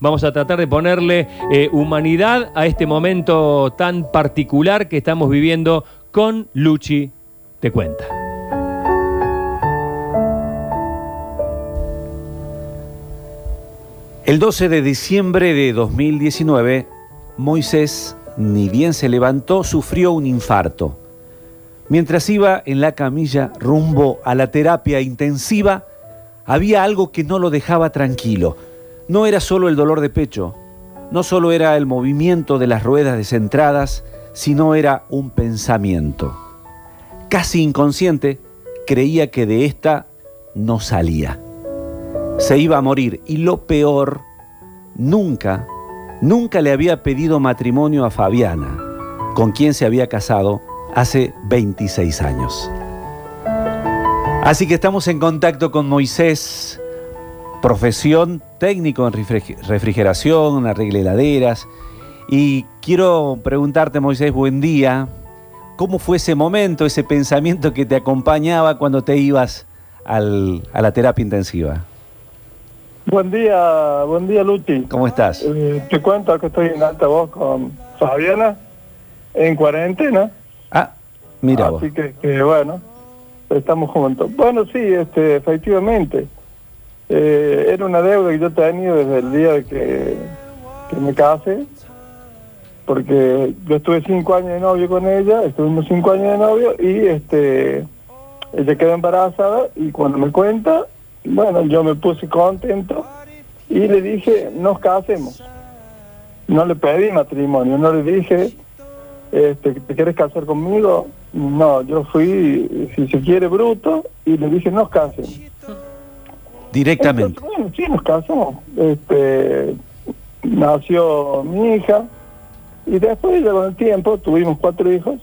Vamos a tratar de ponerle eh, humanidad a este momento tan particular que estamos viviendo con Luchi Te Cuenta. El 12 de diciembre de 2019, Moisés, ni bien se levantó, sufrió un infarto. Mientras iba en la camilla rumbo a la terapia intensiva, había algo que no lo dejaba tranquilo. No era solo el dolor de pecho, no solo era el movimiento de las ruedas descentradas, sino era un pensamiento. Casi inconsciente, creía que de esta no salía se iba a morir. Y lo peor, nunca, nunca le había pedido matrimonio a Fabiana, con quien se había casado hace 26 años. Así que estamos en contacto con Moisés, profesión técnico en refrigeración, arreglo heladeras. Y quiero preguntarte, Moisés, buen día. ¿Cómo fue ese momento, ese pensamiento que te acompañaba cuando te ibas a la terapia intensiva? Buen día, buen día Luchi. ¿Cómo estás? Eh, te cuento que estoy en altavoz con Fabiana, en cuarentena. Ah, mira Así que, bueno, estamos juntos. Bueno, sí, este, efectivamente. Eh, era una deuda que yo tenía desde el día de que, me casé, porque yo estuve cinco años de novio con ella, estuvimos cinco años de novio y este ella quedó embarazada y cuando me cuenta bueno, yo me puse contento y le dije, nos casemos. No le pedí matrimonio, no le dije, este, ¿te quieres casar conmigo? No, yo fui, si se quiere, bruto y le dije, nos casemos. Directamente. bueno, sí, nos casamos. Este, nació mi hija y después, con el tiempo, tuvimos cuatro hijos,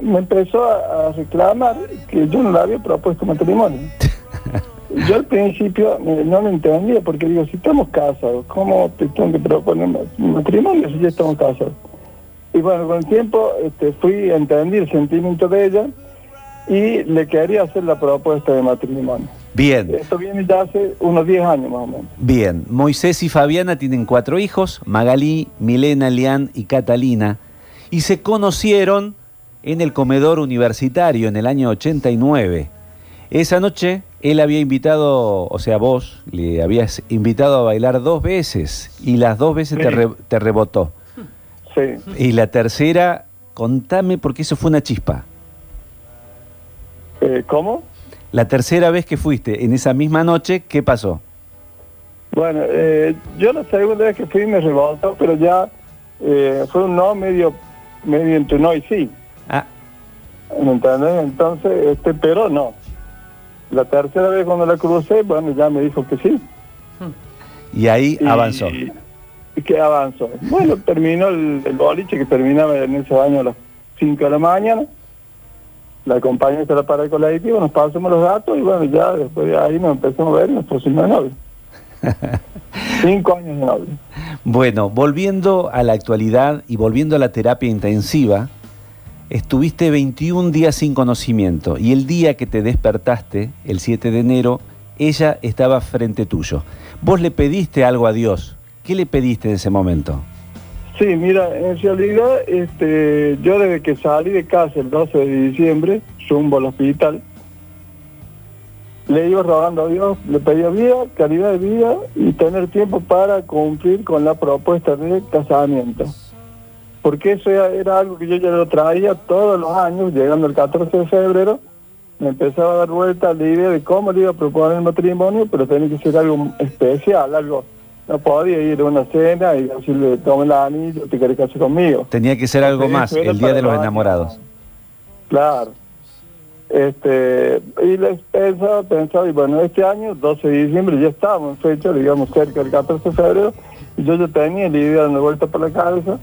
me empezó a, a reclamar que yo no le había propuesto matrimonio. Yo al principio no lo entendía porque digo, si estamos casados, ¿cómo te tengo que proponer matrimonio si ya estamos casados? Y bueno, con el tiempo este, fui a entender el sentimiento de ella y le quería hacer la propuesta de matrimonio. Bien. Esto viene ya hace unos 10 años más o menos. Bien, Moisés y Fabiana tienen cuatro hijos, Magalí, Milena, Lian y Catalina, y se conocieron en el comedor universitario en el año 89. Esa noche él había invitado, o sea, vos le habías invitado a bailar dos veces y las dos veces te, rebotó. Sí. Y la tercera, contame porque eso fue una chispa. Eh, ¿Cómo? La tercera vez que fuiste, en esa misma noche, ¿qué pasó? Bueno, eh, yo la segunda vez que fui me rebotó, pero ya eh, fue un no medio, medio entre no y sí. Ah. ¿Me entendés? Entonces, este, pero no. La tercera vez cuando la crucé, bueno, ya me dijo que sí. Y ahí avanzó. Y que avanzó. Bueno, terminó el, boliche que terminaba en ese año a las 5 de la mañana. La compañía se la para el colectivo, nos pasamos los datos y bueno, ya después de ahí nos empezamos a ver y nos pusimos de novio. Cinco años de novio. Bueno, volviendo a la actualidad y volviendo a la terapia intensiva, estuviste 21 días sin conocimiento y el día que te despertaste, el 7 de enero, ella estaba frente tuyo. Vos le pediste algo a Dios. ¿Qué le pediste en ese momento? Sí, mira, en realidad este, yo desde que salí de casa el 12 de diciembre, rumbo al hospital, le iba rogando a Dios, le pedía vida, calidad de vida y tener tiempo para cumplir con la propuesta de casamiento. Porque eso era, algo que yo ya lo traía todos los años, llegando el 14 de febrero, me empezaba a dar vuelta la idea de cómo le iba a proponer el matrimonio, pero tenía que ser algo especial, algo... No podía ir a una cena y decirle, tome la anillo, te querés casar conmigo. Tenía que ser algo más, el Día de los Enamorados. Claro. Este, y les pensaba, pensaba, y bueno, este año, 12 de diciembre, ya estábamos en fecha, digamos, cerca del 14 de febrero, y yo ya tenía la idea de vuelta por la cabeza,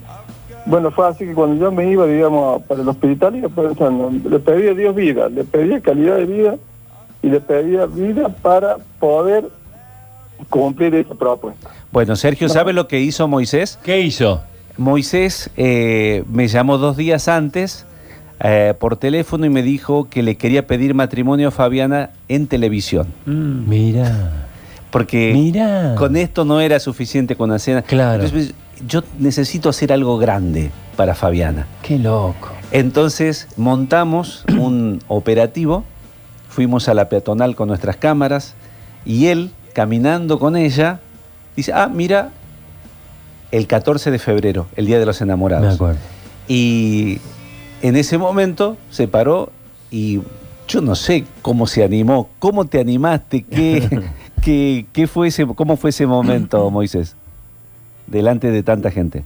bueno, fue así que cuando yo me iba, digamos, para el hospital, iba pensando, le pedía a Dios vida, le pedía calidad de vida y le pedía vida para poder cumplir esa propuesta. Bueno, Sergio, ¿sabe lo que hizo Moisés? ¿Qué hizo? Moisés eh, me llamó dos días antes eh, por teléfono y me dijo que le quería pedir matrimonio a Fabiana en televisión. Mm, mira. Porque con esto no era suficiente con la cena. Claro. Entonces, yo necesito hacer algo grande para Fabiana. Qué loco. Entonces montamos un operativo, fuimos a la peatonal con nuestras cámaras y él, caminando con ella, dice, ah, mira, el 14 de febrero, el Día de los Enamorados. Me acuerdo. Y en ese momento se paró y yo no sé cómo se animó, cómo te animaste, qué, qué, qué fue ese, cómo fue ese momento, Moisés, delante de tanta gente.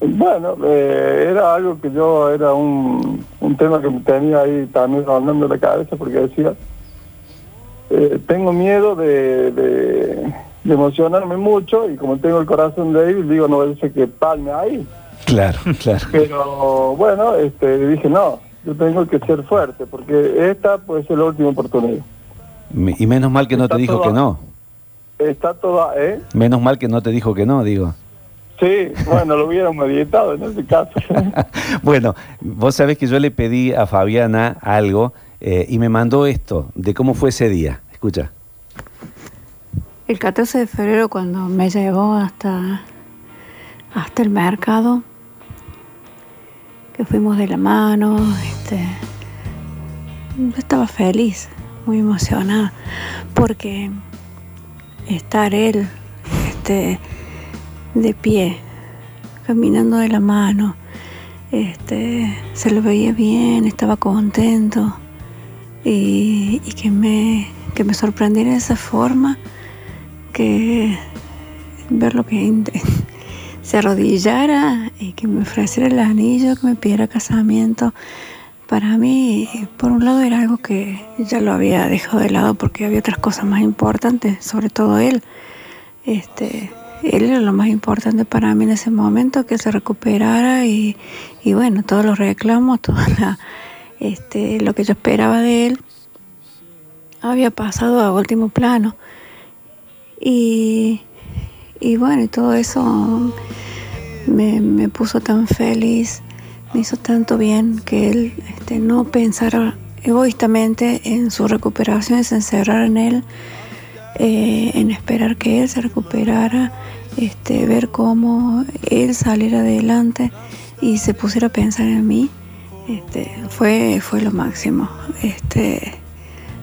Bueno, eh, era algo que yo, era un, un tema que me tenía ahí también rondando la cabeza porque decía, eh, tengo miedo de, de, de emocionarme mucho y como tengo el corazón débil, digo, no ser que palme ahí. Claro, claro. Pero bueno, este, dije, no, yo tengo que ser fuerte porque esta puede ser la última oportunidad. Y menos mal que no te Está dijo todo- que no. Está toda, ¿eh? Menos mal que no te dijo que no, digo. Sí, bueno, lo hubieran meditado en ese caso. Bueno, vos sabés que yo le pedí a Fabiana algo eh, y me mandó esto de cómo fue ese día. Escucha. El 14 de febrero cuando me llevó hasta, hasta el mercado, que fuimos de la mano, este, yo estaba feliz, muy emocionada, porque estar él este, de pie, caminando de la mano, este, se lo veía bien, estaba contento y, y que, me, que me sorprendiera de esa forma que verlo que in- se arrodillara y que me ofreciera el anillo, que me pidiera casamiento, para mí, por un lado, era algo que ya lo había dejado de lado porque había otras cosas más importantes, sobre todo él. Este, él era lo más importante para mí en ese momento, que se recuperara y, y bueno, todos los reclamos, todo este, lo que yo esperaba de él había pasado a último plano. Y, y bueno, y todo eso me, me puso tan feliz, me hizo tanto bien que él este, no pensara egoístamente en su recuperación, se encerrar en él, eh, en esperar que él se recuperara, este, ver cómo él saliera adelante y se pusiera a pensar en mí, este, fue, fue lo máximo. Este,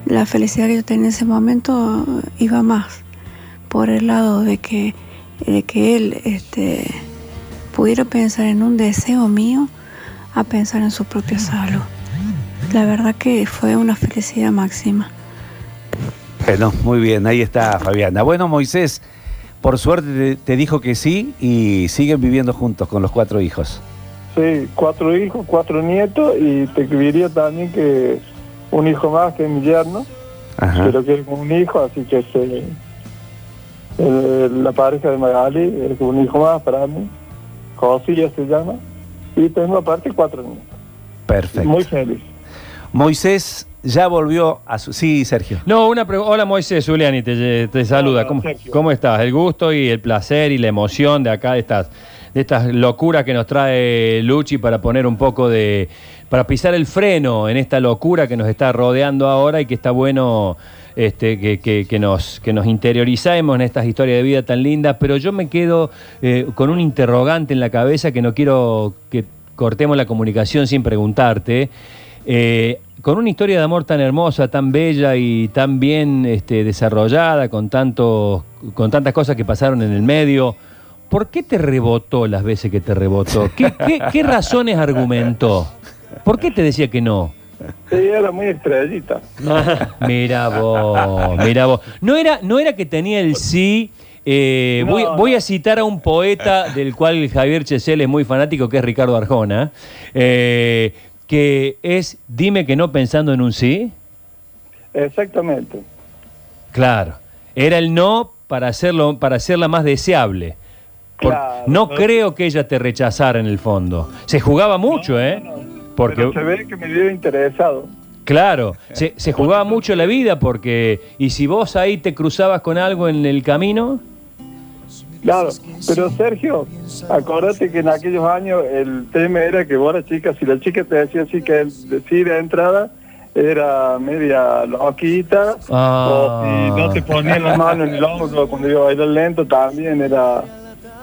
la felicidad que yo tenía en ese momento iba más por el lado de que, de que él este, pudiera pensar en un deseo mío a pensar en su propia salud. La verdad que fue una felicidad máxima. Bueno, muy bien, ahí está Fabiana. Bueno, Moisés, por suerte te, dijo que sí y siguen viviendo juntos con los cuatro hijos. Sí, cuatro hijos, cuatro nietos y te diría también que un hijo más que mi yerno, Ajá. pero que es como un hijo, así que se, eh, la pareja de Magali es un hijo más para mí, Josilla se llama, y tengo aparte cuatro nietos. Perfecto. Muy feliz. Moisés ya volvió a su... Sí, Sergio. No, una pregunta. Hola Moisés, Juliani, te, te saluda. Hola, ¿Cómo, cómo estás? El gusto y el placer y la emoción de acá, de estas, de estas locuras que nos trae Luchi para poner un poco de. para pisar el freno en esta locura que nos está rodeando ahora y que está bueno este, que, que- nos, que nos interiorizamos en estas historias de vida tan lindas. Pero yo me quedo eh, con un interrogante en la cabeza que no quiero que cortemos la comunicación sin preguntarte. Eh, con una historia de amor tan hermosa, tan bella y tan bien este, desarrollada, con, tantos, con tantas cosas que pasaron en el medio, ¿por qué te rebotó las veces que te rebotó? ¿Qué, qué- qué razones argumentó? ¿Por qué te decía que no? Sí, era muy estrellita. Mira vos, mira vos. No era, no era que tenía el sí. eh, No, voy, no. voy a citar a un poeta del cual Javier Chesel es muy fanático, que es Ricardo Arjona, eh, que es dime que no pensando en un sí. Exactamente. Claro. Era el no para hacerlo, para hacerla más deseable. Claro, no creo que ella te rechazara en el fondo. Se jugaba mucho, ¿eh? Porque Pero se ve que me dio interesado. Claro, se, se jugaba mucho la vida porque, y si vos ahí te cruzabas con algo en el camino, Claro, pero Sergio, acordate que en aquellos años el tema era que vos, la chica, si la chica te decía así que él decide de entrada, era media loquita, Ah. o si no te ponían las manos en el hombro cuando iba a bailar lento, también era,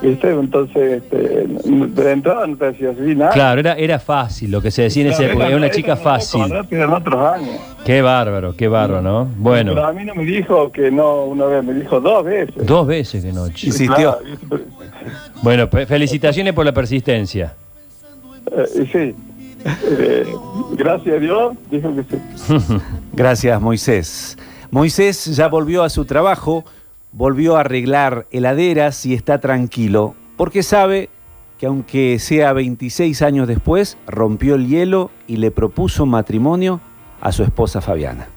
¿viste? Entonces, este, de entrada no te decía así nada. Claro, era, era fácil lo que se decía en esa Claro, época. Era una era- chica era fácil. otros años. Qué bárbaro, qué bárbaro, ¿no? Pero Bueno, a mí no me dijo que no una vez, me dijo dos veces. dos veces de noche. Insistió. Bueno, felicitaciones por la persistencia. Eh, sí, Eh, gracias a Dios, dijo que sí. Gracias, Moisés. Moisés ya volvió a su trabajo, volvió a arreglar heladeras y está tranquilo, porque sabe que aunque sea 26 años después, rompió el hielo y le propuso matrimonio a su esposa Fabiana.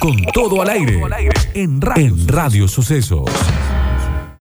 Con todo al aire en Radio Sucesos.